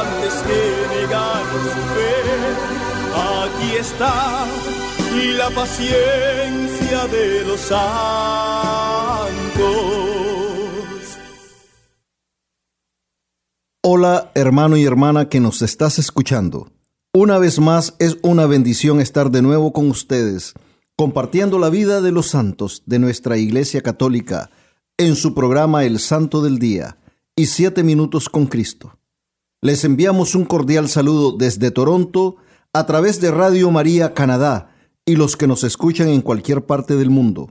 antes que su fe. Aquí está la paciencia de los santos. Hola hermano y hermana que nos estás escuchando. Una vez más es una bendición estar de nuevo con ustedes, compartiendo la vida de los santos de nuestra Iglesia Católica en su programa El Santo del Día y Siete Minutos con Cristo. Les enviamos un cordial saludo desde Toronto a través de Radio María Canadá y los que nos escuchan en cualquier parte del mundo.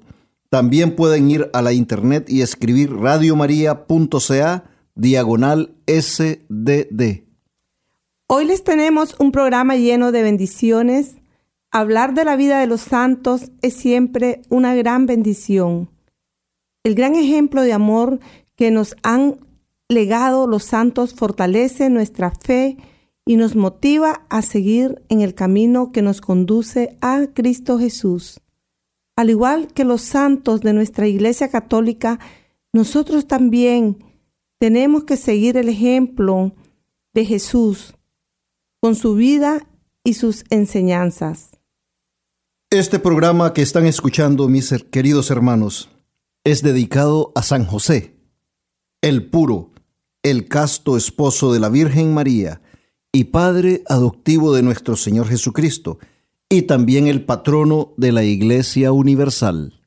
También pueden ir a la internet y escribir radiomaria.ca diagonal SDD. Hoy les tenemos un programa lleno de bendiciones. Hablar de la vida de los santos es siempre una gran bendición. El gran ejemplo de amor que nos han legado los santos fortalece nuestra fe y nos motiva a seguir en el camino que nos conduce a Cristo Jesús. Al igual que los santos de nuestra Iglesia Católica, nosotros también tenemos que seguir el ejemplo de Jesús con su vida y sus enseñanzas. Este programa que están escuchando, mis queridos hermanos, es dedicado a San José, el puro, el casto esposo de la Virgen María, y Padre adoptivo de nuestro Señor Jesucristo, y también el patrono de la Iglesia Universal.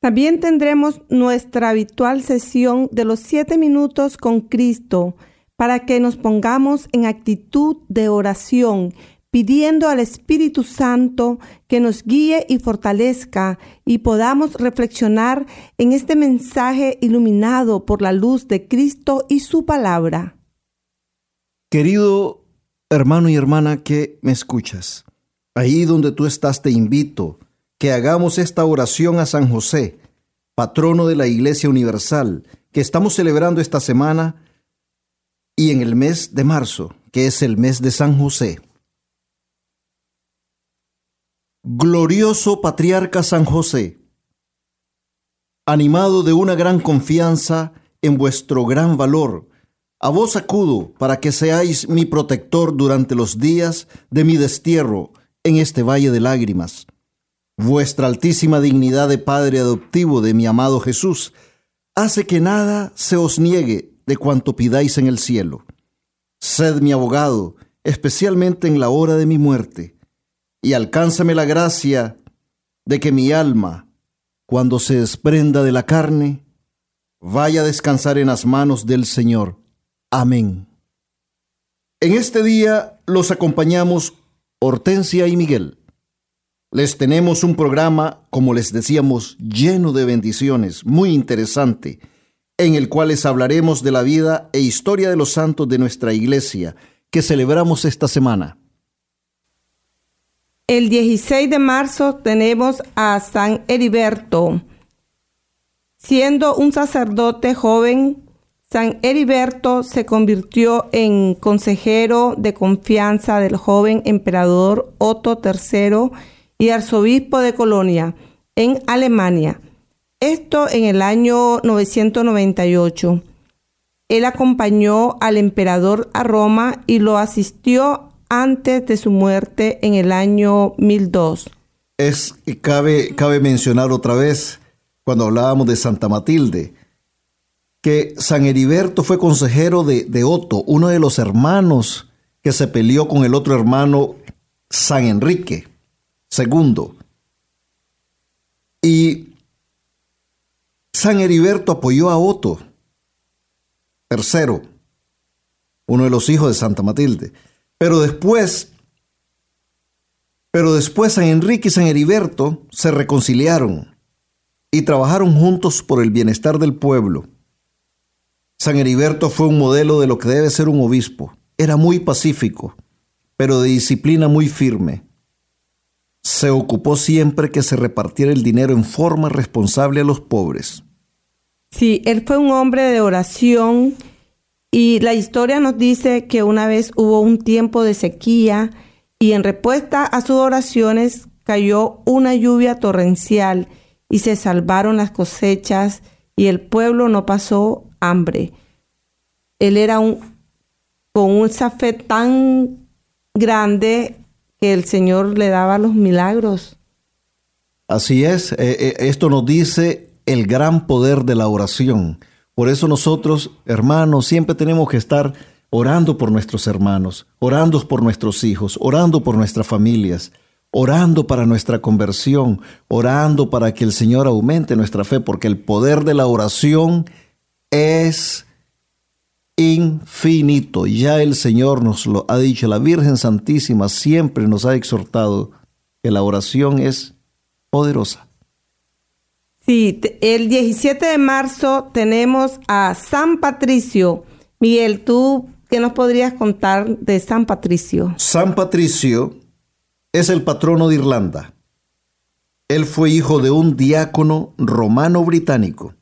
También tendremos nuestra habitual sesión de los siete minutos con Cristo para que nos pongamos en actitud de oración, pidiendo al Espíritu Santo que nos guíe y fortalezca y podamos reflexionar en este mensaje iluminado por la luz de Cristo y su palabra. Querido hermano y hermana que me escuchas, ahí donde tú estás te invito que hagamos esta oración a San José, patrono de la Iglesia Universal, que estamos celebrando esta semana y en el mes de marzo, que es el mes de San José. Glorioso Patriarca San José, animado de una gran confianza en vuestro gran valor, a vos acudo para que seáis mi protector durante los días de mi destierro en este valle de lágrimas. Vuestra altísima dignidad de Padre adoptivo de mi amado Jesús hace que nada se os niegue de cuanto pidáis en el cielo. Sed mi abogado, especialmente en la hora de mi muerte, y alcánzame la gracia de que mi alma, cuando se desprenda de la carne, vaya a descansar en las manos del Señor Amén. En este día los acompañamos Hortensia y Miguel. Les tenemos un programa, como les decíamos, lleno de bendiciones, muy interesante, en el cual les hablaremos de la vida e historia de los santos de nuestra iglesia que celebramos esta semana. El 16 de marzo tenemos a San Heriberto. Siendo un sacerdote joven, San Heriberto se convirtió en consejero de confianza del joven emperador Otto III y arzobispo de Colonia, en Alemania. Esto en el año 998. Él acompañó al emperador a Roma y lo asistió antes de su muerte en el año 1002. Es, cabe, cabe mencionar otra vez, cuando hablábamos de Santa Matilde, que San Heriberto fue consejero de, de Otto, uno de los hermanos que se peleó con el otro hermano San Enrique II. Y San Heriberto apoyó a Otto III, uno de los hijos de Santa Matilde. Pero después, pero después San Enrique y San Heriberto se reconciliaron y trabajaron juntos por el bienestar del pueblo. San Heriberto fue un modelo de lo que debe ser un obispo. Era muy pacífico, pero de disciplina muy firme. Se ocupó siempre que se repartiera el dinero en forma responsable a los pobres. Sí, él fue un hombre de oración y la historia nos dice que una vez hubo un tiempo de sequía y en respuesta a sus oraciones cayó una lluvia torrencial y se salvaron las cosechas y el pueblo no pasó hambre. Él era un con un fe tan grande que el Señor le daba los milagros. Así es, eh, eh, esto nos dice el gran poder de la oración. Por eso nosotros, hermanos, siempre tenemos que estar orando por nuestros hermanos, orando por nuestros hijos, orando por nuestras familias, orando para nuestra conversión, orando para que el Señor aumente nuestra fe, porque el poder de la oración es infinito. Ya el Señor nos lo ha dicho, la Virgen Santísima siempre nos ha exhortado que la oración es poderosa. Sí, el 17 de marzo tenemos a San Patricio. Miguel, ¿tú qué nos podrías contar de San Patricio? San Patricio es el patrono de Irlanda. Él fue hijo de un diácono romano británico.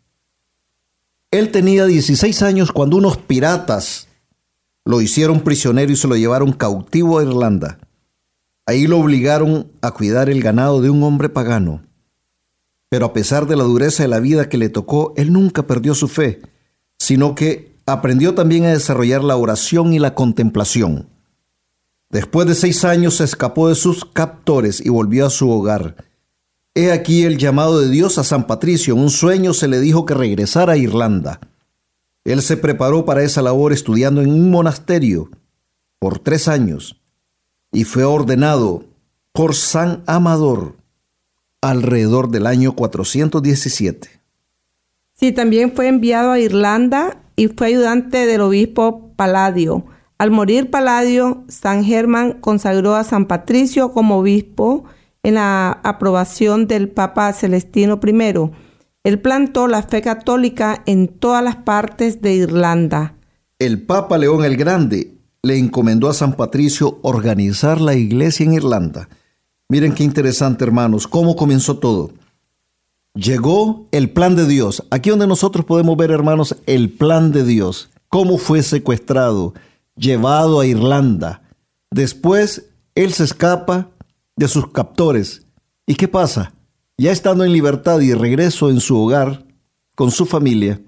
Él tenía 16 años cuando unos piratas lo hicieron prisionero y se lo llevaron cautivo a Irlanda. Ahí lo obligaron a cuidar el ganado de un hombre pagano. Pero a pesar de la dureza de la vida que le tocó, él nunca perdió su fe, sino que aprendió también a desarrollar la oración y la contemplación. Después de seis años se escapó de sus captores y volvió a su hogar. He aquí el llamado de Dios a San Patricio. En un sueño se le dijo que regresara a Irlanda. Él se preparó para esa labor estudiando en un monasterio por tres años y fue ordenado por San Amador alrededor del año 417. Sí, también fue enviado a Irlanda y fue ayudante del obispo Paladio. Al morir Paladio, San Germán consagró a San Patricio como obispo en la aprobación del Papa Celestino I. Él plantó la fe católica en todas las partes de Irlanda. El Papa León el Grande le encomendó a San Patricio organizar la iglesia en Irlanda. Miren qué interesante, hermanos, cómo comenzó todo. Llegó el plan de Dios. Aquí donde nosotros podemos ver, hermanos, el plan de Dios. Cómo fue secuestrado, llevado a Irlanda. Después, él se escapa de sus captores. ¿Y qué pasa? Ya estando en libertad y regreso en su hogar, con su familia,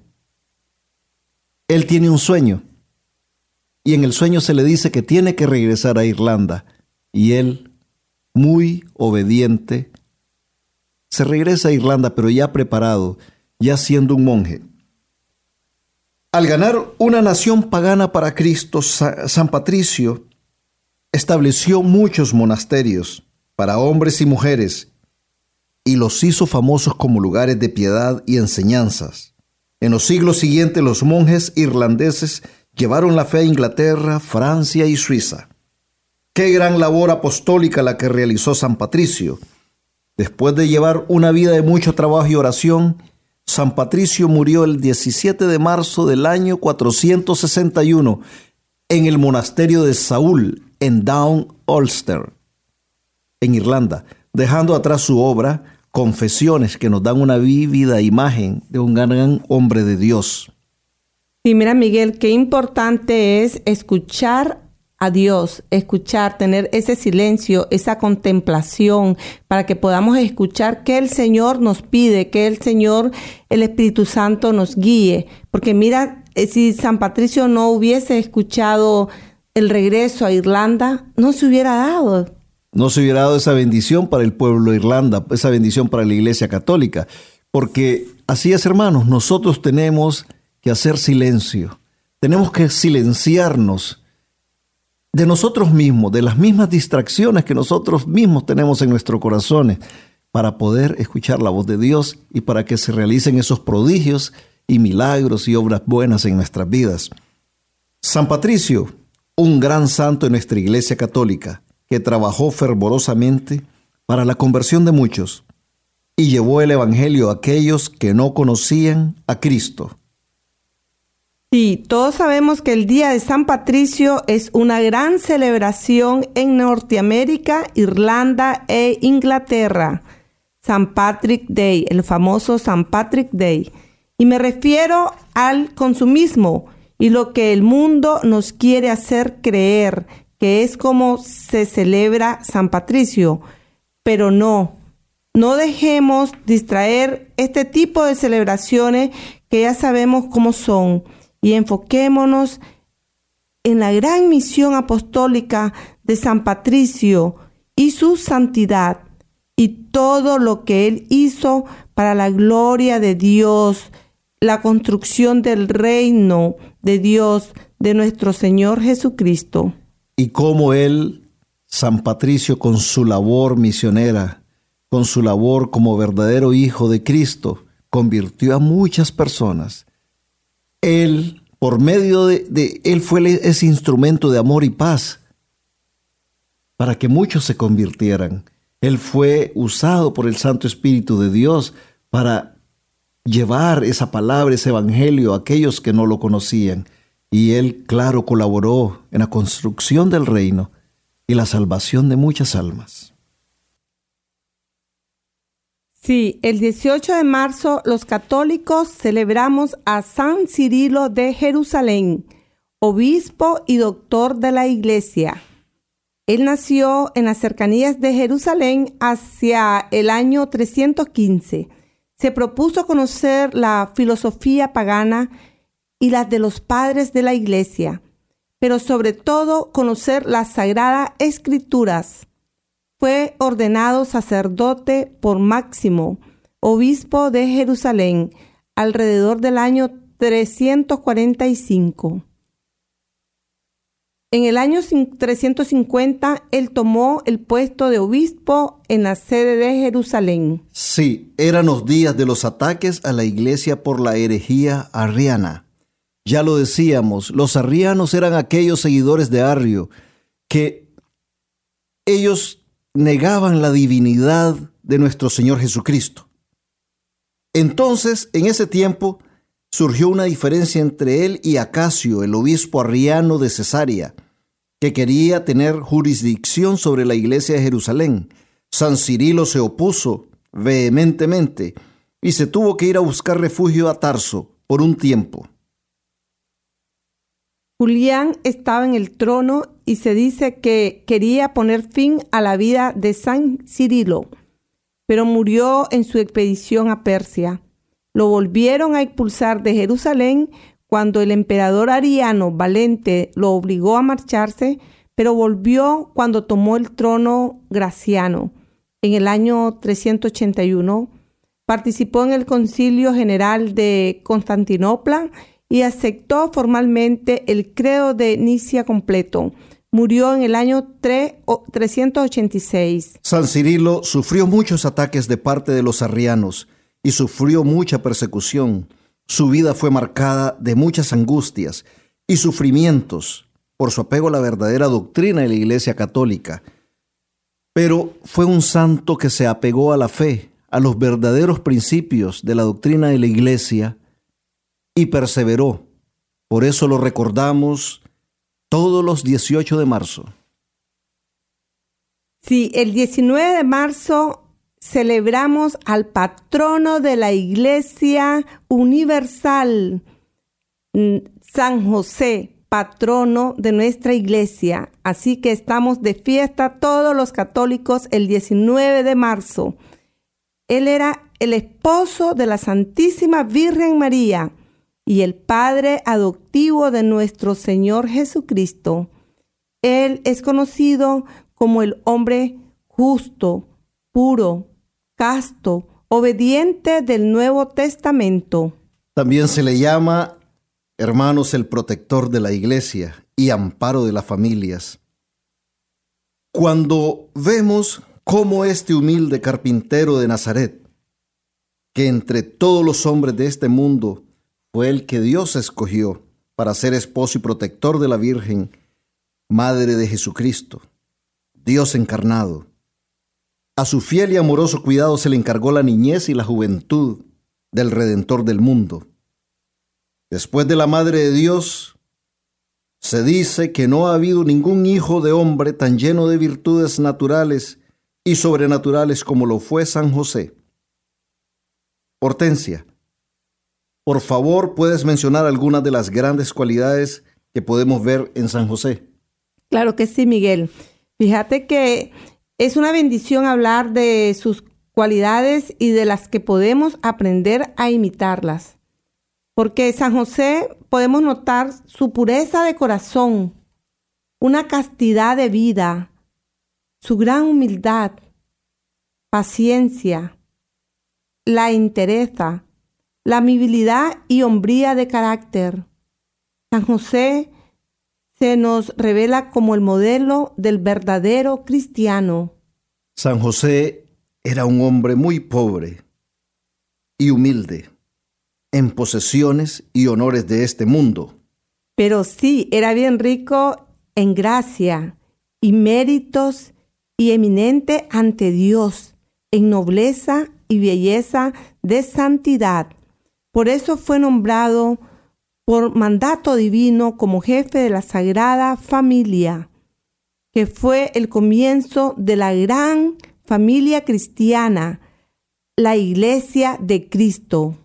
él tiene un sueño. Y en el sueño se le dice que tiene que regresar a Irlanda. Y él, muy obediente, se regresa a Irlanda, pero ya preparado, ya siendo un monje. Al ganar una nación pagana para Cristo, San Patricio estableció muchos monasterios para hombres y mujeres, y los hizo famosos como lugares de piedad y enseñanzas. En los siglos siguientes los monjes irlandeses llevaron la fe a Inglaterra, Francia y Suiza. Qué gran labor apostólica la que realizó San Patricio. Después de llevar una vida de mucho trabajo y oración, San Patricio murió el 17 de marzo del año 461 en el monasterio de Saúl, en Down Ulster en Irlanda, dejando atrás su obra Confesiones que nos dan una vívida imagen de un gran hombre de Dios. Sí, mira Miguel, qué importante es escuchar a Dios, escuchar, tener ese silencio, esa contemplación, para que podamos escuchar que el Señor nos pide, que el Señor, el Espíritu Santo nos guíe. Porque mira, eh, si San Patricio no hubiese escuchado el regreso a Irlanda, no se hubiera dado no se hubiera dado esa bendición para el pueblo de Irlanda, esa bendición para la Iglesia Católica. Porque así es, hermanos, nosotros tenemos que hacer silencio. Tenemos que silenciarnos de nosotros mismos, de las mismas distracciones que nosotros mismos tenemos en nuestros corazones, para poder escuchar la voz de Dios y para que se realicen esos prodigios y milagros y obras buenas en nuestras vidas. San Patricio, un gran santo en nuestra Iglesia Católica, que trabajó fervorosamente para la conversión de muchos y llevó el Evangelio a aquellos que no conocían a Cristo. Sí, todos sabemos que el Día de San Patricio es una gran celebración en Norteamérica, Irlanda e Inglaterra. San Patrick Day, el famoso San Patrick Day. Y me refiero al consumismo y lo que el mundo nos quiere hacer creer, que es como se celebra San Patricio. Pero no, no dejemos distraer este tipo de celebraciones que ya sabemos cómo son y enfoquémonos en la gran misión apostólica de San Patricio y su santidad y todo lo que él hizo para la gloria de Dios, la construcción del reino de Dios, de nuestro Señor Jesucristo. Y cómo él, San Patricio, con su labor misionera, con su labor como verdadero hijo de Cristo, convirtió a muchas personas. Él, por medio de, él fue ese instrumento de amor y paz para que muchos se convirtieran. Él fue usado por el Santo Espíritu de Dios para llevar esa palabra, ese evangelio a aquellos que no lo conocían. Y él, claro, colaboró en la construcción del reino y la salvación de muchas almas. Sí, el 18 de marzo los católicos celebramos a San Cirilo de Jerusalén, obispo y doctor de la Iglesia. Él nació en las cercanías de Jerusalén hacia el año 315 se propuso conocer la filosofía pagana y las de los padres de la iglesia, pero sobre todo conocer las sagradas escrituras. Fue ordenado sacerdote por Máximo, obispo de Jerusalén, alrededor del año 345. En el año 350, él tomó el puesto de obispo en la sede de Jerusalén. Sí, eran los días de los ataques a la iglesia por la herejía arriana. Ya lo decíamos, los arrianos eran aquellos seguidores de Arrio que ellos negaban la divinidad de nuestro Señor Jesucristo. Entonces, en ese tiempo, surgió una diferencia entre él y Acacio, el obispo arriano de Cesarea, que quería tener jurisdicción sobre la iglesia de Jerusalén. San Cirilo se opuso vehementemente y se tuvo que ir a buscar refugio a Tarso por un tiempo. Julián estaba en el trono y se dice que quería poner fin a la vida de San Cirilo, pero murió en su expedición a Persia. Lo volvieron a expulsar de Jerusalén cuando el emperador Ariano Valente lo obligó a marcharse, pero volvió cuando tomó el trono Graciano en el año 381. Participó en el Concilio General de Constantinopla y aceptó formalmente el credo de Nicia completo. Murió en el año 386. San Cirilo sufrió muchos ataques de parte de los arrianos y sufrió mucha persecución. Su vida fue marcada de muchas angustias y sufrimientos por su apego a la verdadera doctrina de la Iglesia Católica. Pero fue un santo que se apegó a la fe, a los verdaderos principios de la doctrina de la Iglesia y perseveró. Por eso lo recordamos todos los 18 de marzo. Sí, el 19 de marzo celebramos al patrono de la Iglesia Universal, mm, San José, patrono de nuestra iglesia. Así que estamos de fiesta todos los católicos el 19 de marzo. Él era el esposo de la Santísima Virgen María y el padre adoptivo de nuestro Señor Jesucristo. Él es conocido como el hombre justo, puro, casto, obediente del Nuevo Testamento. También se le llama hermanos, el protector de la iglesia y amparo de las familias. Cuando vemos cómo este humilde carpintero de Nazaret, que entre todos los hombres de este mundo fue el que Dios escogió para ser esposo y protector de la Virgen, Madre de Jesucristo, Dios encarnado. A su fiel y amoroso cuidado se le encargó la niñez y la juventud del Redentor del mundo. Después de la Madre de Dios, se dice que no ha habido ningún hijo de hombre tan lleno de virtudes naturales y sobrenaturales como lo fue San José. Hortensia, por favor, ¿puedes mencionar algunas de las grandes cualidades que podemos ver en San José? Claro que sí, Miguel. Fíjate que es una bendición hablar de sus cualidades y de las que podemos aprender a imitarlas. Porque San José podemos notar su pureza de corazón, una castidad de vida, su gran humildad, paciencia, la entereza, la amabilidad y hombría de carácter. San José se nos revela como el modelo del verdadero cristiano. San José era un hombre muy pobre y humilde en posesiones y honores de este mundo. Pero sí, era bien rico en gracia y méritos y eminente ante Dios, en nobleza y belleza de santidad. Por eso fue nombrado por mandato divino como jefe de la Sagrada Familia, que fue el comienzo de la gran familia cristiana, la Iglesia de Cristo.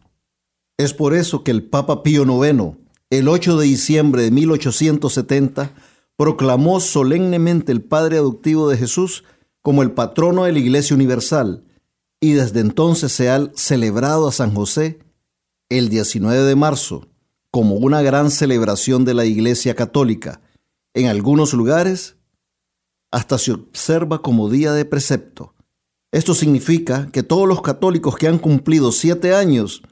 Es por eso que el Papa Pío IX, el 8 de diciembre de 1870, proclamó solemnemente el Padre adoptivo de Jesús como el patrono de la Iglesia Universal, y desde entonces se ha celebrado a San José el 19 de marzo como una gran celebración de la Iglesia Católica. En algunos lugares hasta se observa como día de precepto. Esto significa que todos los católicos que han cumplido siete años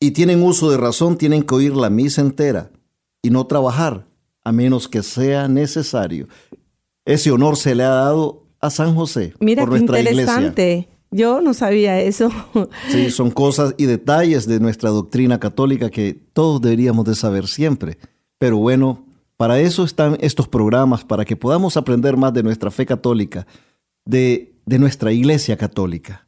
y tienen uso de razón tienen que oír la misa entera y no trabajar a menos que sea necesario. Ese honor se le ha dado a San José Mira por nuestra interesante. Yo no sabía eso. Sí, son cosas y detalles de nuestra doctrina católica que todos deberíamos de saber siempre. Pero bueno, para eso están estos programas, para que podamos aprender más de nuestra fe católica, de, de nuestra iglesia católica.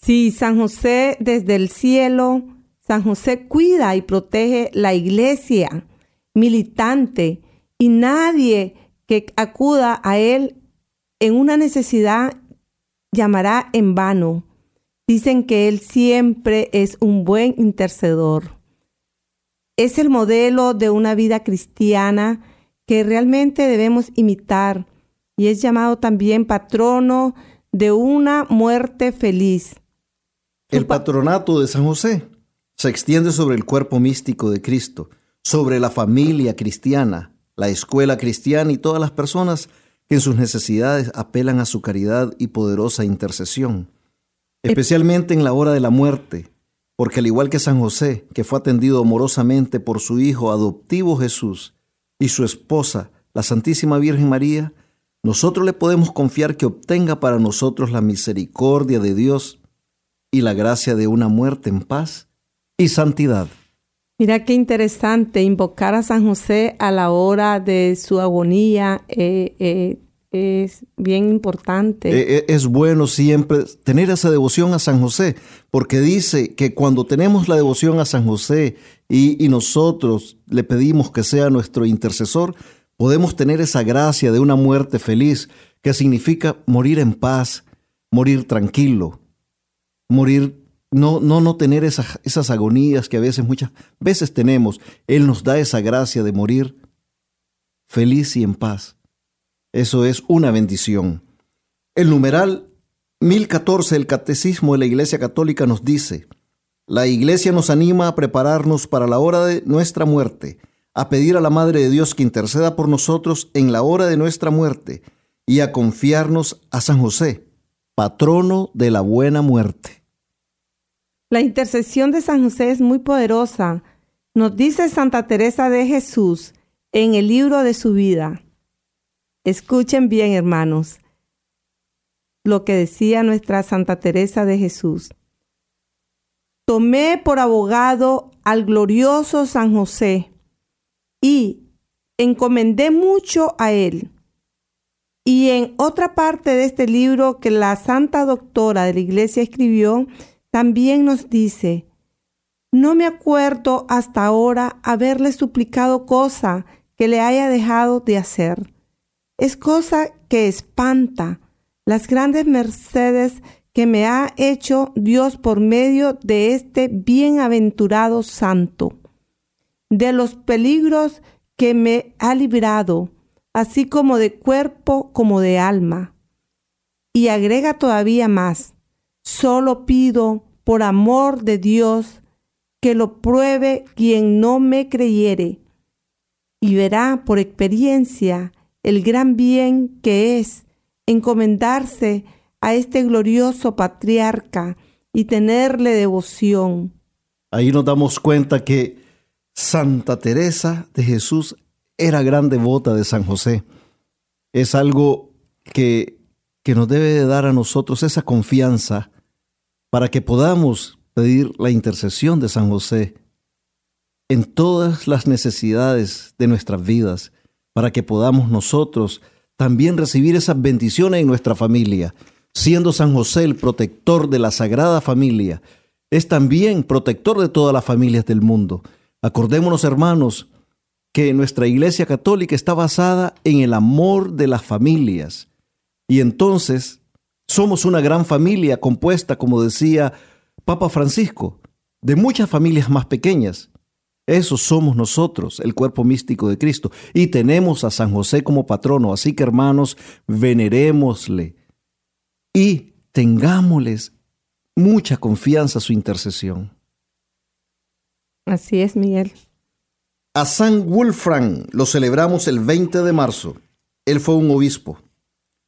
Sí, San José desde el cielo, San José cuida y protege la iglesia militante y nadie que acuda a él en una necesidad llamará en vano. Dicen que Él siempre es un buen intercedor. Es el modelo de una vida cristiana que realmente debemos imitar y es llamado también patrono de una muerte feliz. El patronato de San José se extiende sobre el cuerpo místico de Cristo, sobre la familia cristiana, la escuela cristiana y todas las personas en sus necesidades apelan a su caridad y poderosa intercesión, especialmente en la hora de la muerte, porque al igual que San José, que fue atendido amorosamente por su hijo adoptivo Jesús y su esposa, la Santísima Virgen María, nosotros le podemos confiar que obtenga para nosotros la misericordia de Dios y la gracia de una muerte en paz y santidad. Mira qué interesante invocar a San José a la hora de su agonía. Eh, eh, es bien importante. Eh, es bueno siempre tener esa devoción a San José, porque dice que cuando tenemos la devoción a San José y, y nosotros le pedimos que sea nuestro intercesor, podemos tener esa gracia de una muerte feliz, que significa morir en paz, morir tranquilo, morir no, no, no tener esas, esas agonías que a veces, muchas veces tenemos. Él nos da esa gracia de morir feliz y en paz. Eso es una bendición. El numeral 1014 del Catecismo de la Iglesia Católica nos dice, la Iglesia nos anima a prepararnos para la hora de nuestra muerte, a pedir a la Madre de Dios que interceda por nosotros en la hora de nuestra muerte y a confiarnos a San José, patrono de la buena muerte. La intercesión de San José es muy poderosa Nos dice Santa Teresa de Jesús en el libro de su vida. Escuchen bien, hermanos, lo que decía nuestra Santa Teresa de Jesús. Tomé por abogado al glorioso San José y encomendé mucho a él. Y en otra parte de este libro que la Santa Doctora de la Iglesia escribió, también nos dice, no me acuerdo hasta ahora haberle suplicado cosa que le haya dejado de hacer. Es cosa que espanta las grandes mercedes que me ha hecho Dios por medio de este bienaventurado santo, de los peligros que me ha librado, así como de cuerpo como de alma. Y agrega todavía más, solo pido por amor de Dios que lo pruebe quien no me creyere, y verá por experiencia el gran bien que es encomendarse a este glorioso patriarca y tenerle devoción. Ahí nos damos cuenta que Santa Teresa de Jesús era gran devota de San José. Es algo que, que nos debe de dar a nosotros esa confianza para que podamos pedir la intercesión de San José en todas las necesidades de nuestras vidas, para que podamos nosotros también recibir esas bendiciones en nuestra familia. Siendo San José el protector de la Sagrada Familia, es también protector de todas las familias del mundo. Acordémonos, hermanos, que nuestra Iglesia Católica está basada en el amor de las familias. Y entonces somos una gran familia compuesta, como decía Papa Francisco, de muchas familias más pequeñas. Eso somos nosotros, el cuerpo místico de Cristo. Y tenemos a San José como patrono. Así que hermanos, venerémosle y tengámosles mucha confianza su intercesión. Así es, Miguel. A San Wolfram lo celebramos el 20 de marzo. Él fue un obispo.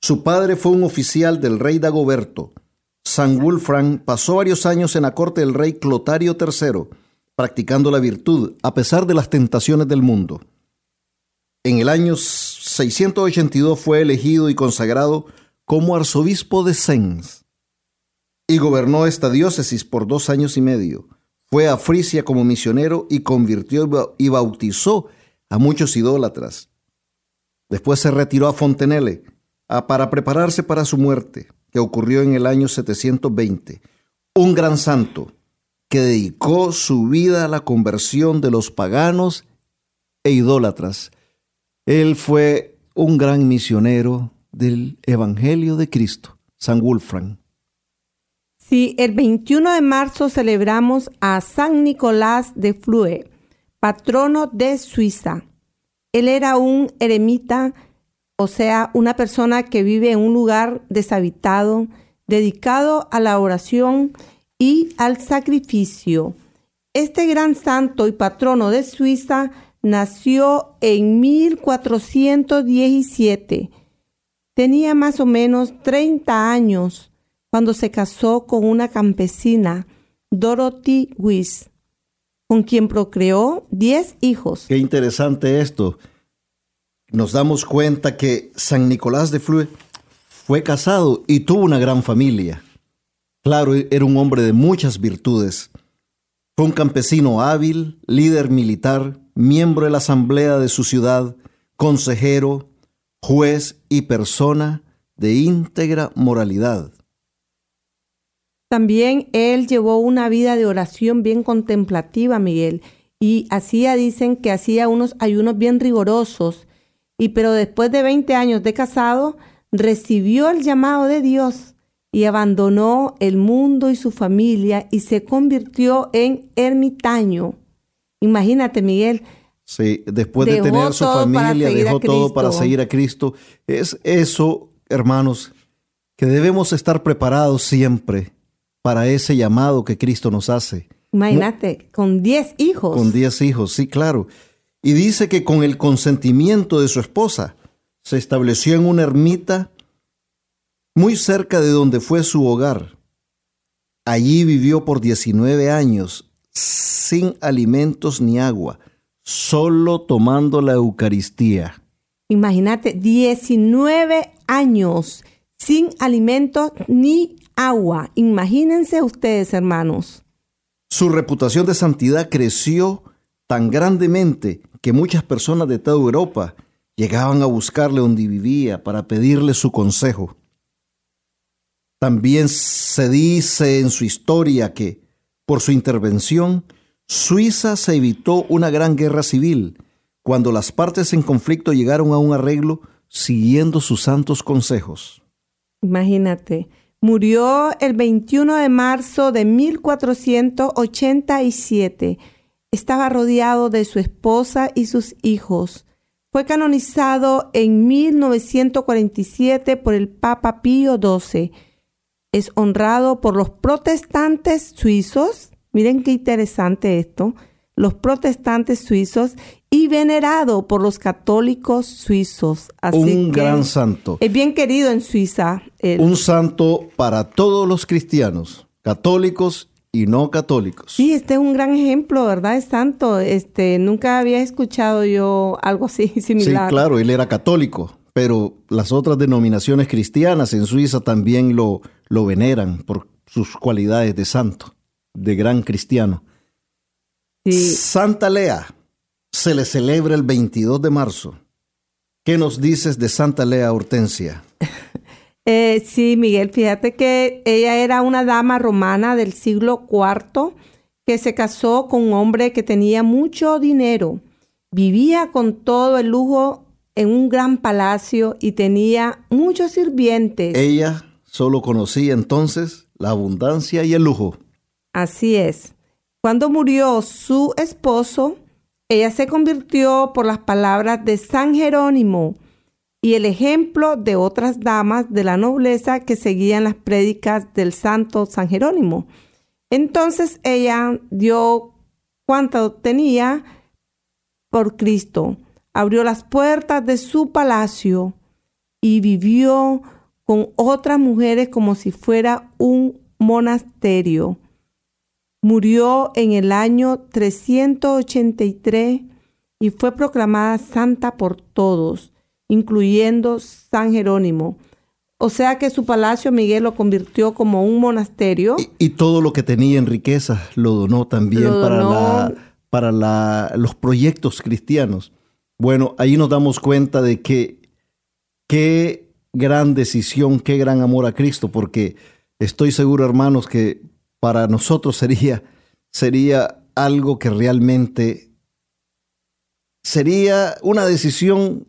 Su padre fue un oficial del rey Dagoberto. San Wolfram pasó varios años en la corte del rey Clotario III practicando la virtud a pesar de las tentaciones del mundo. En el año 682 fue elegido y consagrado como arzobispo de Sens y gobernó esta diócesis por dos años y medio. Fue a Frisia como misionero y convirtió y bautizó a muchos idólatras. Después se retiró a Fontenelle para prepararse para su muerte, que ocurrió en el año 720. Un gran santo, que dedicó su vida a la conversión de los paganos e idólatras. Él fue un gran misionero del Evangelio de Cristo, San Wolfram. Sí, el 21 de marzo celebramos a San Nicolás de Flue, patrono de Suiza. Él era un eremita, o sea, una persona que vive en un lugar deshabitado, dedicado a la oración y al sacrificio. Este gran santo y patrono de Suiza nació en 1417. Tenía más o menos 30 años cuando se casó con una campesina, Dorothy Weiss, con quien procreó 10 hijos. Qué interesante esto. Nos damos cuenta que San Nicolás de Flue fue casado y tuvo una gran familia. Claro, era un hombre de muchas virtudes. Fue un campesino hábil, líder militar, miembro de la asamblea de su ciudad, consejero, juez y persona de íntegra moralidad. También él llevó una vida de oración bien contemplativa, Miguel, y hacía, dicen que hacía unos ayunos bien rigurosos, y pero después de 20 años de casado, recibió el llamado de Dios y abandonó el mundo y su familia y se convirtió en ermitaño. Imagínate, Miguel. Sí, después de tener su familia, dejó todo para seguir a Cristo. Es eso, hermanos, que debemos estar preparados siempre para ese llamado que Cristo nos hace. Imagínate, con diez hijos. Con diez hijos, sí, claro. Y dice que con el consentimiento de su esposa se estableció en una ermita muy cerca de donde fue su hogar. Allí vivió por 19 años sin alimentos ni agua, solo tomando la Eucaristía. Imagínate, 19 años sin alimentos ni agua. Imagínense ustedes, hermanos. Su reputación de santidad creció tan grandemente que muchas personas de toda Europa llegaban a buscarle donde vivía para pedirle su consejo. También se dice en su historia que, por su intervención, Suiza se evitó una gran guerra civil cuando las partes en conflicto llegaron a un arreglo siguiendo sus santos consejos. Imagínate, murió el 21 de marzo de 1487. Estaba rodeado de su esposa y sus hijos. Fue canonizado en 1947 por el Papa Pío XII. Es honrado por los protestantes suizos. Miren qué interesante esto. Los protestantes suizos y venerado por los católicos suizos. un gran santo. Es bien querido en Suiza. Un santo para todos los cristianos, católicos y no católicos. Sí, este es un gran ejemplo, ¿verdad? Es santo. Este, nunca había escuchado yo algo así similar. Sí, claro, él era católico, pero las otras denominaciones cristianas en Suiza también lo, lo veneran por sus cualidades de santo, de gran cristiano. Santa Lea se le celebra el 22 de marzo. ¿Qué nos dices de Santa Lea Hortensia? Eh, sí, Miguel, fíjate que ella era una dama romana del siglo IV que se casó con un hombre que tenía mucho dinero. Vivía con todo el lujo en un gran palacio y tenía muchos sirvientes. Ella solo conocía entonces la abundancia y el lujo. Así es. Cuando murió su esposo, ella se convirtió por las palabras de San Jerónimo y el ejemplo de otras damas de la nobleza que seguían las prédicas del santo San Jerónimo. Entonces ella dio cuanto tenía por Cristo, abrió las puertas de su palacio y vivió con otras mujeres como si fuera un monasterio. Murió en el año 383 y fue proclamada santa por todos incluyendo San Jerónimo. O sea que su palacio Miguel lo convirtió como un monasterio. Y, todo lo que tenía en riqueza lo donó también para, para los proyectos cristianos. Bueno, ahí nos damos cuenta de que qué gran decisión, qué gran amor a Cristo, porque estoy seguro, hermanos, que para nosotros sería, sería algo que realmente sería una decisión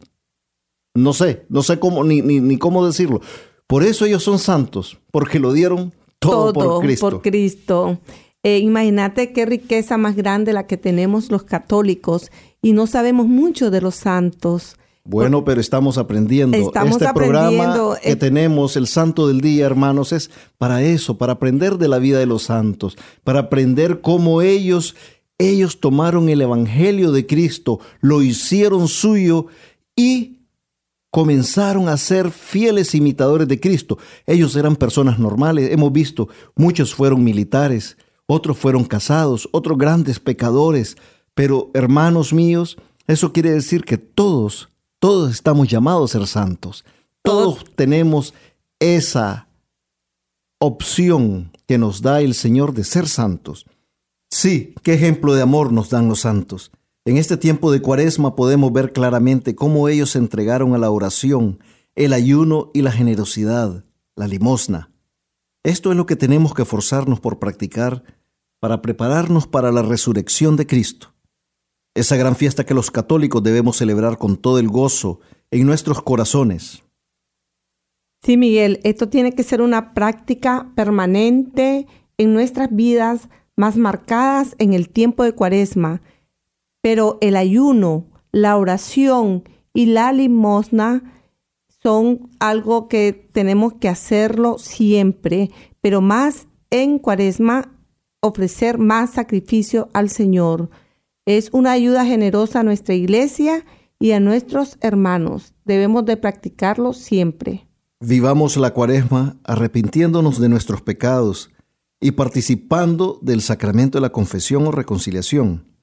no sé, no sé cómo, ni, ni, cómo decirlo. Por eso ellos son santos, porque lo dieron todo, por Cristo. Por Cristo. Eh, imagínate qué riqueza más grande la que tenemos los católicos y no sabemos mucho de los santos. Bueno, pero estamos aprendiendo. Estamos este programa que tenemos, el Santo del Día, hermanos, es para eso, para aprender de la vida de los santos, para aprender cómo ellos, ellos tomaron el Evangelio de Cristo, lo hicieron suyo y comenzaron a ser fieles imitadores de Cristo. Ellos eran personas normales, hemos visto, muchos fueron militares, otros fueron casados, otros grandes pecadores, pero hermanos míos, eso quiere decir que todos, todos estamos llamados a ser santos. Todos tenemos esa opción que nos da el Señor de ser santos. Sí, qué ejemplo de amor nos dan los santos. En este tiempo de cuaresma podemos ver claramente cómo ellos se entregaron a la oración, el ayuno y la generosidad, la limosna. Esto es lo que tenemos que forzarnos por practicar para prepararnos para la resurrección de Cristo. Esa gran fiesta que los católicos debemos celebrar con todo el gozo en nuestros corazones. Sí, Miguel, esto tiene que ser una práctica permanente en nuestras vidas más marcadas en el tiempo de cuaresma pero el ayuno, la oración y la limosna son algo que tenemos que hacerlo siempre, pero más en cuaresma ofrecer más sacrificio al Señor. Es una ayuda generosa a nuestra iglesia y a nuestros hermanos. Debemos de practicarlo siempre. Vivamos la cuaresma arrepintiéndonos de nuestros pecados y participando del sacramento de la confesión o reconciliación.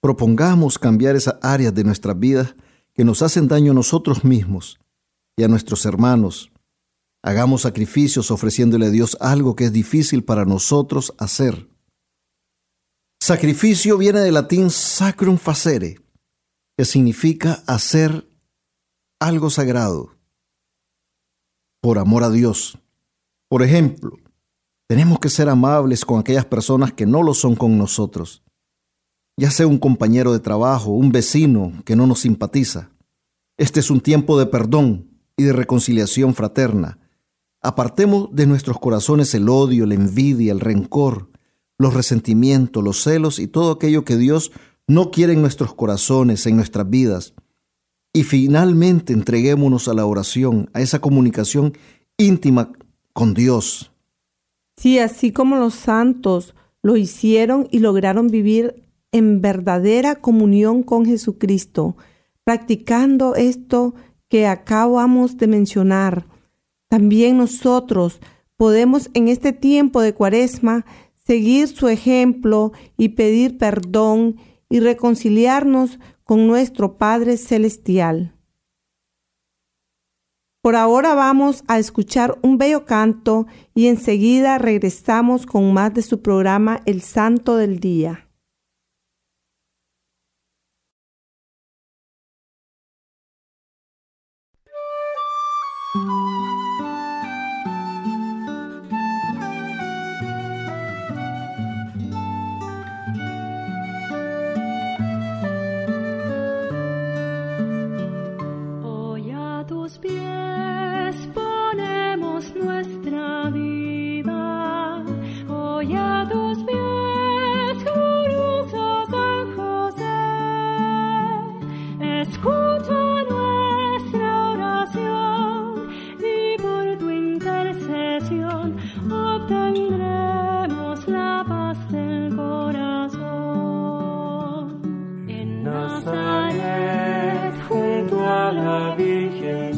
Propongamos cambiar esas áreas de nuestras vidas que nos hacen daño a nosotros mismos y a nuestros hermanos. Hagamos sacrificios ofreciéndole a Dios algo que es difícil para nosotros hacer. Sacrificio viene del latín sacrum facere, que significa hacer algo sagrado por amor a Dios. Por ejemplo, tenemos que ser amables con aquellas personas que no lo son con nosotros, ya sea un compañero de trabajo, un vecino que no nos simpatiza. Este es un tiempo de perdón y de reconciliación fraterna. Apartemos de nuestros corazones el odio, la envidia, el rencor, los resentimientos, los celos y todo aquello que Dios no quiere en nuestros corazones, en nuestras vidas. Y finalmente entreguémonos a la oración, a esa comunicación íntima con Dios. Sí, así como los santos lo hicieron y lograron vivir en verdadera comunión con Jesucristo, practicando esto que acabamos de mencionar. También nosotros podemos en este tiempo de cuaresma seguir su ejemplo y pedir perdón y reconciliarnos con nuestro Padre Celestial. Por ahora vamos a escuchar un bello canto y enseguida regresamos con más de su programa El Santo del Día. la Virgen.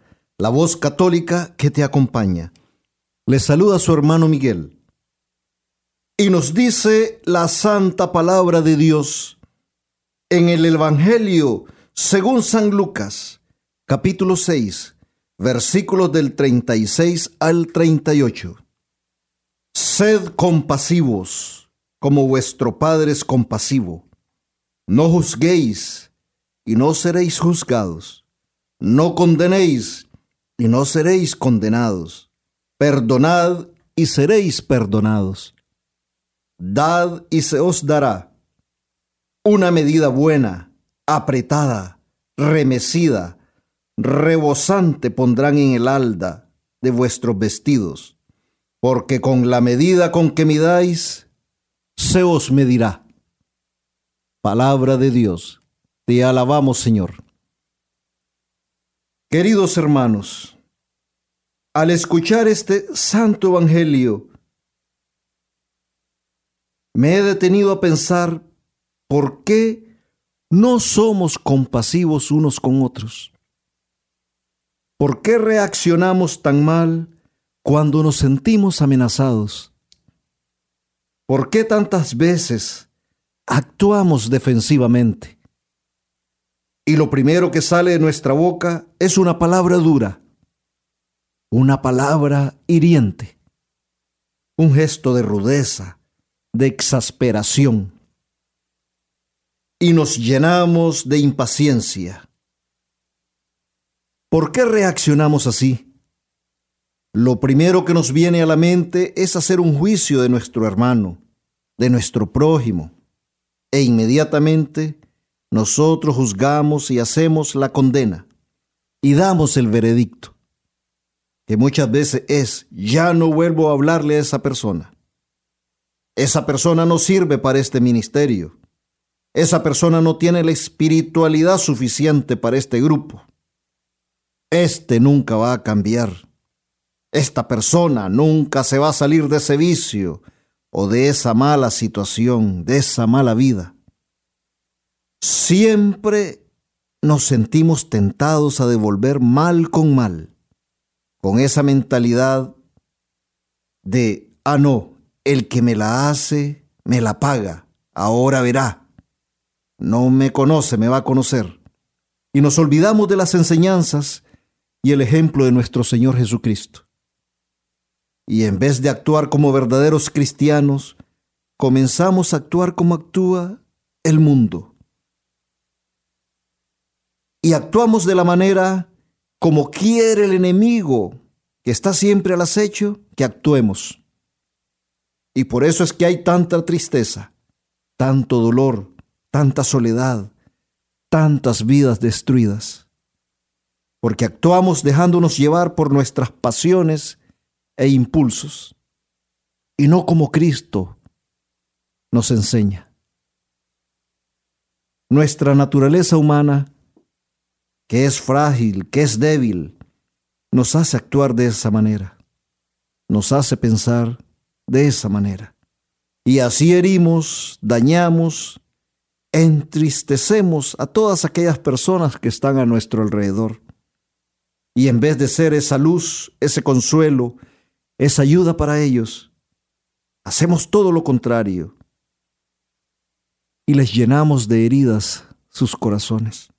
la voz católica que te acompaña. Le saluda su hermano Miguel. Y nos dice la santa palabra de Dios en el Evangelio según San Lucas, capítulo 6, versículos del 36 al 38. Sed compasivos, como vuestro Padre es compasivo. No juzguéis, y no seréis juzgados. No condenéis, y no seréis condenados. Perdonad y seréis perdonados. Dad y se os dará una medida buena, apretada, remecida, rebosante pondrán en el alda de vuestros vestidos, porque con la medida con que midáis, se os medirá. Palabra de Dios, te alabamos Señor. Queridos hermanos, al escuchar este santo evangelio, me he detenido a pensar por qué no somos compasivos unos con otros. ¿Por qué reaccionamos tan mal cuando nos sentimos amenazados? ¿Por qué tantas veces actuamos defensivamente? Y lo primero que sale de nuestra boca es una palabra dura. una palabra hiriente, un gesto de rudeza, de exasperación, y nos llenamos de impaciencia. ¿Por qué reaccionamos así? Lo primero que nos viene a la mente es hacer un juicio de nuestro hermano, de nuestro prójimo, e inmediatamente nosotros juzgamos y hacemos la condena y damos el veredicto, que muchas veces es, ya no vuelvo a hablarle a esa persona. Esa persona no sirve para este ministerio. Esa persona no tiene la espiritualidad suficiente para este grupo. Este nunca va a cambiar. Esta persona nunca se va a salir de ese vicio o de esa mala situación, de esa mala vida. Siempre nos sentimos tentados a devolver mal con mal, con esa mentalidad de, ah, no, el que me la hace, me la paga, ahora verá no me conoce, me va a conocer. Y nos olvidamos de las enseñanzas y el ejemplo de nuestro Señor Jesucristo. Y en vez de actuar como verdaderos cristianos, comenzamos a actuar como actúa el mundo. Y actuamos de la manera como quiere el enemigo, que está siempre al acecho, que actuemos. Y por eso es que hay tanta tristeza, tanto dolor, tanta soledad, tantas vidas destruidas, porque actuamos dejándonos llevar por nuestras pasiones e impulsos, y no como Cristo nos enseña. Nuestra naturaleza humana, que es frágil, que es débil, nos hace actuar de esa manera, nos hace pensar de esa manera. Y así herimos, dañamos entristecemos a todas aquellas personas que están a nuestro alrededor. Y en vez de ser esa luz, ese consuelo, esa ayuda para ellos, hacemos todo lo contrario y les llenamos de heridas sus corazones.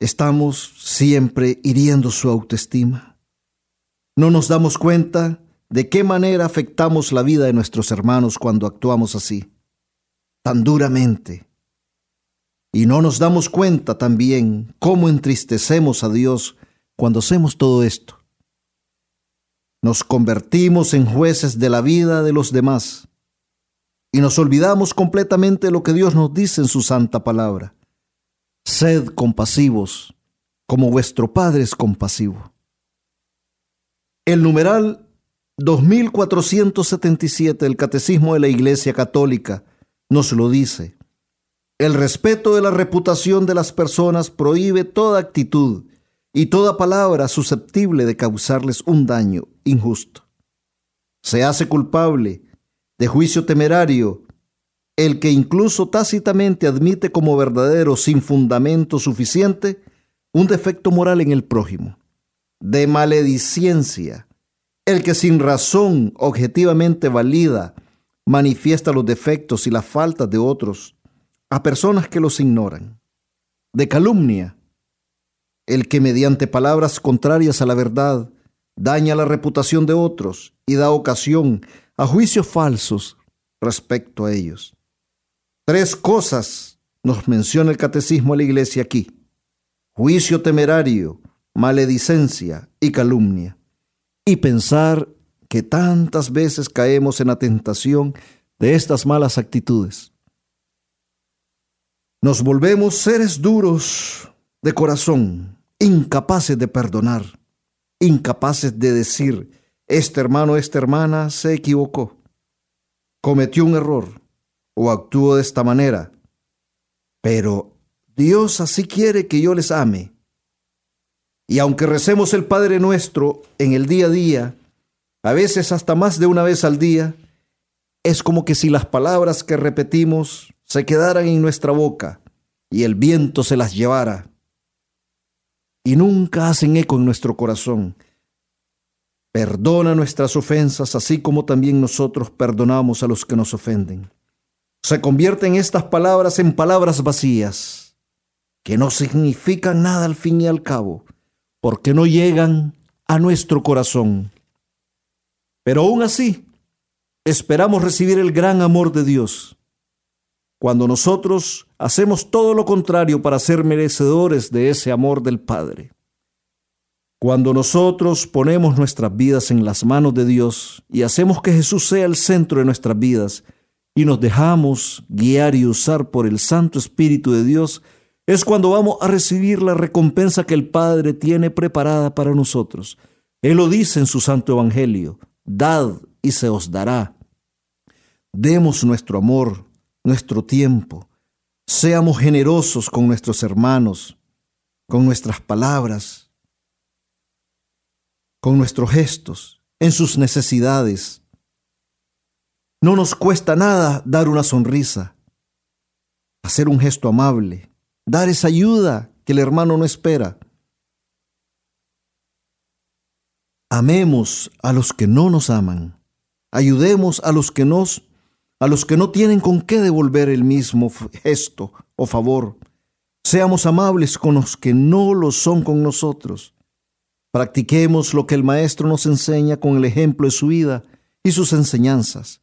Estamos siempre hiriendo su autoestima. No nos damos cuenta de qué manera afectamos la vida de nuestros hermanos cuando actuamos así, tan duramente. Y no nos damos cuenta también cómo entristecemos a Dios cuando hacemos todo esto. Nos convertimos en jueces de la vida de los demás y nos olvidamos completamente de lo que Dios nos dice en su santa palabra. Sed compasivos, como vuestro Padre es compasivo. El numeral 2477 el Catecismo de la Iglesia Católica nos lo dice. El respeto de la reputación de las personas prohíbe toda actitud y toda palabra susceptible de causarles un daño injusto. Se hace culpable de juicio temerario el que incluso tácitamente admite como verdadero sin fundamento suficiente un defecto moral en el prójimo, de maledicencia, el que sin razón objetivamente valida manifiesta los defectos y las faltas de otros a personas que los ignoran. De calumnia, el que mediante palabras contrarias a la verdad daña la reputación de otros y da ocasión a juicios falsos respecto a ellos. Tres cosas nos menciona el catecismo de la iglesia aquí. Juicio temerario, maledicencia y calumnia y pensar que tantas veces caemos en la tentación de estas malas actitudes. Nos volvemos seres duros de corazón, incapaces de perdonar, incapaces de decir, este hermano, esta hermana se equivocó, cometió un error o actuó de esta manera, pero Dios así quiere que yo les ame y aunque recemos el Padre nuestro en el día a día, a veces hasta más de una vez al día, es como que si las palabras que repetimos se quedaran en nuestra boca y el viento se las llevara. Y nunca hacen eco en nuestro corazón. Perdona nuestras ofensas, así como también nosotros perdonamos a los que nos ofenden. Se convierten estas palabras en palabras vacías que no significan nada al fin y al cabo, porque no llegan a nuestro corazón. Pero aún así, esperamos recibir el gran amor de Dios. Cuando nosotros hacemos todo lo contrario para ser merecedores de ese amor del Padre. Cuando nosotros ponemos nuestras vidas en las manos de Dios y hacemos que Jesús sea el centro de nuestras vidas y nos dejamos guiar y usar por el Santo Espíritu de Dios, es cuando vamos a recibir la recompensa que el Padre tiene preparada para nosotros. Él lo dice en su Santo Evangelio, dad y se os dará. Demos nuestro amor, nuestro tiempo, seamos generosos con nuestros hermanos, con nuestras palabras, con nuestros gestos, en sus necesidades. No nos cuesta nada dar una sonrisa, hacer un gesto amable, dar esa ayuda que el hermano no espera. Amemos a los que no nos aman. Ayudemos a los que nos a los que no tienen con qué devolver el mismo gesto o favor. Seamos amables con los que no lo son con nosotros. Practiquemos lo que el Maestro nos enseña con el ejemplo de su vida y sus enseñanzas.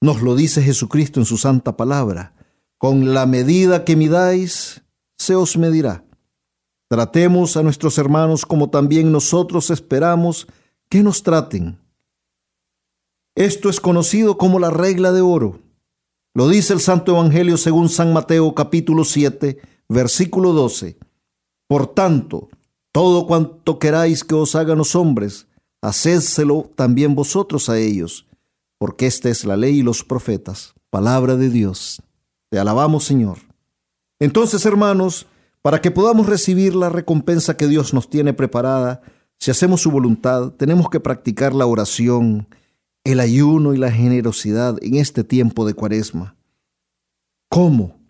Nos lo dice Jesucristo en su santa palabra. Con la medida que midáis, se os medirá. Tratemos a nuestros hermanos como también nosotros esperamos que nos traten. Esto es conocido como la regla de oro. Lo dice el Santo Evangelio según San Mateo capítulo 7, versículo 12. Por tanto, todo cuanto queráis que os hagan los hombres, hacédselo también vosotros a ellos, porque esta es la ley y los profetas. Palabra de Dios. Te alabamos, Señor. Entonces, hermanos, para que podamos recibir la recompensa que Dios nos tiene preparada, si hacemos su voluntad, tenemos que practicar la oración, el ayuno y la generosidad en este tiempo de cuaresma. ¿Cómo?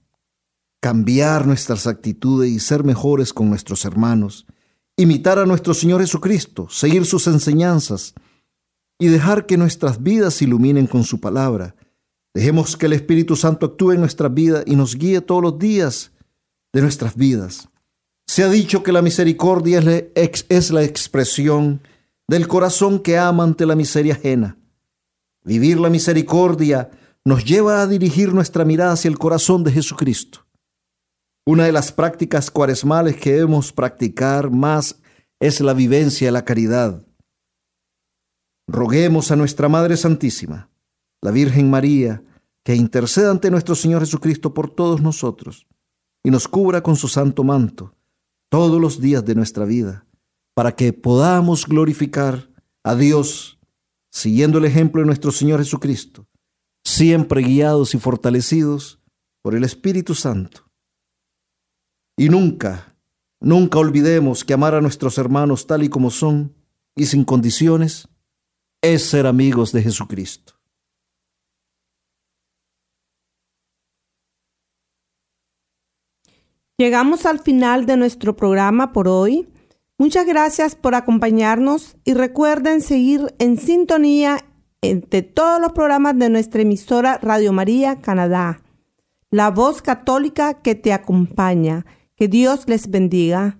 Cambiar nuestras actitudes y ser mejores con nuestros hermanos, imitar a nuestro Señor Jesucristo, seguir sus enseñanzas y dejar que nuestras vidas se iluminen con su palabra Dejemos que el Espíritu Santo actúe en nuestra vida y nos guíe todos los días de nuestras vidas. Se ha dicho que la misericordia es la expresión del corazón que ama ante la miseria ajena. Vivir la misericordia nos lleva a dirigir nuestra mirada hacia el corazón de Jesucristo. Una de las prácticas cuaresmales que debemos practicar más es la vivencia de la caridad. Roguemos a nuestra Madre Santísima la Virgen María, que interceda ante nuestro Señor Jesucristo por todos nosotros y nos cubra con su santo manto todos los días de nuestra vida, para que podamos glorificar a Dios siguiendo el ejemplo de nuestro Señor Jesucristo, siempre guiados y fortalecidos por el Espíritu Santo. Y nunca, nunca olvidemos que amar a nuestros hermanos tal y como son y sin condiciones es ser amigos de Jesucristo. Llegamos al final de nuestro programa por hoy. Muchas gracias por acompañarnos y recuerden seguir en sintonía entre todos los programas de nuestra emisora Radio María Canadá. La voz católica que te acompaña. Que Dios les bendiga.